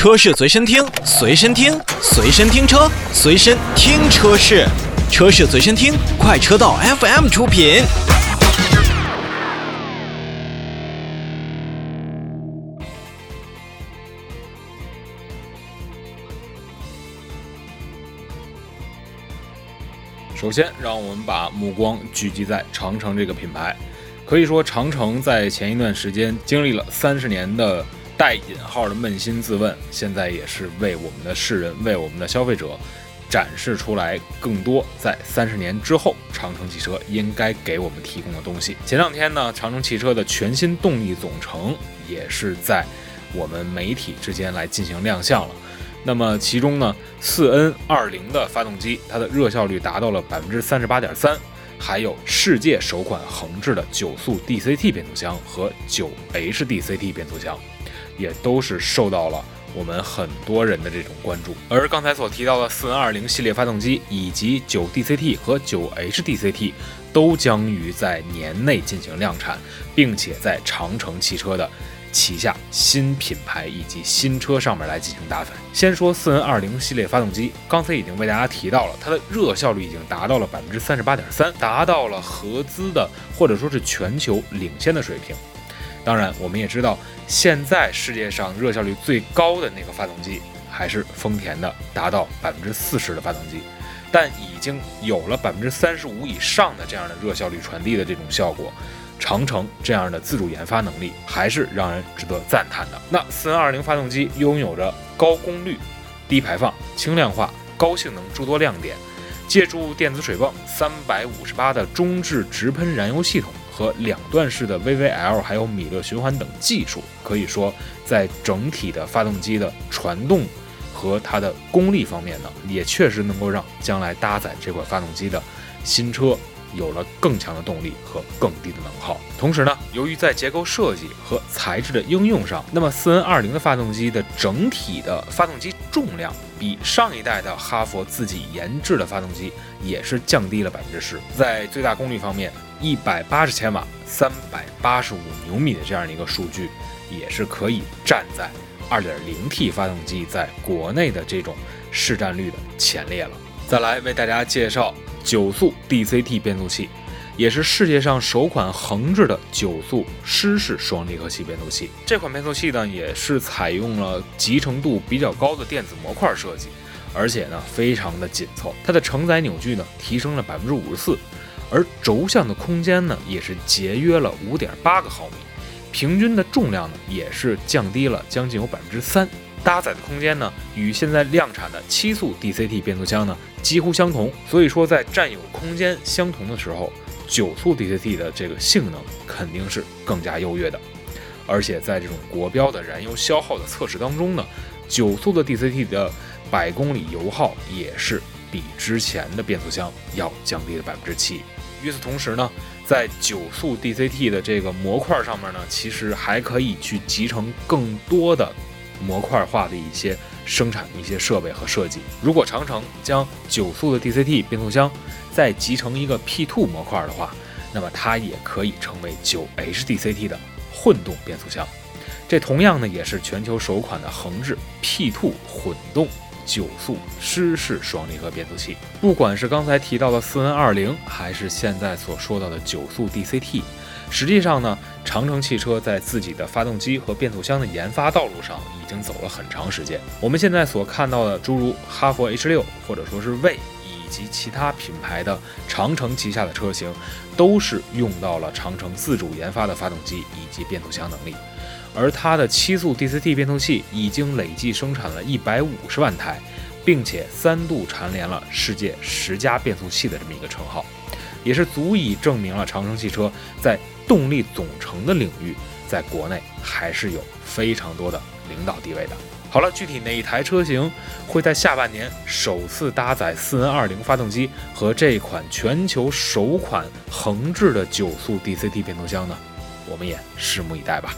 车市随身听，随身听，随身听车，随身听车市，车市随身听，快车道 FM 出品。首先，让我们把目光聚集在长城这个品牌。可以说，长城在前一段时间经历了三十年的带引号的扪心自问，现在也是为我们的世人、为我们的消费者展示出来更多在三十年之后长城汽车应该给我们提供的东西。前两天呢，长城汽车的全新动力总成也是在我们媒体之间来进行亮相了。那么其中呢，四 N 二零的发动机，它的热效率达到了百分之三十八点三，还有世界首款横置的九速 DCT 变速箱和九 HDCT 变速箱，也都是受到了我们很多人的这种关注。而刚才所提到的四 N 二零系列发动机以及九 DCT 和九 HDCT，都将于在年内进行量产，并且在长城汽车的。旗下新品牌以及新车上面来进行搭载。先说四 N 二零系列发动机，刚才已经为大家提到了，它的热效率已经达到了百分之三十八点三，达到了合资的或者说是全球领先的水平。当然，我们也知道，现在世界上热效率最高的那个发动机还是丰田的，达到百分之四十的发动机，但已经有了百分之三十五以上的这样的热效率传递的这种效果。长城这样的自主研发能力还是让人值得赞叹的。那四 N 二零发动机拥有着高功率、低排放、轻量化、高性能诸多亮点，借助电子水泵、三百五十八的中置直喷燃油系统和两段式的 VVL 还有米勒循环等技术，可以说在整体的发动机的传动和它的功率方面呢，也确实能够让将来搭载这款发动机的新车。有了更强的动力和更低的能耗。同时呢，由于在结构设计和材质的应用上，那么四 N 二零的发动机的整体的发动机重量比上一代的哈佛自己研制的发动机也是降低了百分之十。在最大功率方面，一百八十千瓦、三百八十五牛米的这样的一个数据，也是可以站在二点零 T 发动机在国内的这种市占率的前列了。再来为大家介绍。九速 DCT 变速器，也是世界上首款横置的九速湿式双离合器变速器。这款变速器呢，也是采用了集成度比较高的电子模块设计，而且呢，非常的紧凑。它的承载扭矩呢，提升了百分之五十四，而轴向的空间呢，也是节约了五点八个毫米，平均的重量呢，也是降低了将近有百分之三。搭载的空间呢，与现在量产的七速 DCT 变速箱呢几乎相同，所以说在占有空间相同的时候，九速 DCT 的这个性能肯定是更加优越的。而且在这种国标的燃油消耗的测试当中呢，九速的 DCT 的百公里油耗也是比之前的变速箱要降低了百分之七。与此同时呢，在九速 DCT 的这个模块上面呢，其实还可以去集成更多的。模块化的一些生产的一些设备和设计。如果长城将九速的 DCT 变速箱再集成一个 P2 模块的话，那么它也可以成为九 HDCT 的混动变速箱。这同样呢也是全球首款的横置 P2 混动九速湿式双离合变速器。不管是刚才提到的四 N 二零，还是现在所说到的九速 DCT。实际上呢，长城汽车在自己的发动机和变速箱的研发道路上已经走了很长时间。我们现在所看到的，诸如哈弗 H 六或者说是魏以及其他品牌的长城旗下的车型，都是用到了长城自主研发的发动机以及变速箱能力。而它的七速 DCT 变速器已经累计生产了一百五十万台，并且三度蝉联了世界十佳变速器的这么一个称号。也是足以证明了长城汽车在动力总成的领域，在国内还是有非常多的领导地位的。好了，具体哪一台车型会在下半年首次搭载四 N 二零发动机和这款全球首款横置的九速 DCT 变速箱呢？我们也拭目以待吧。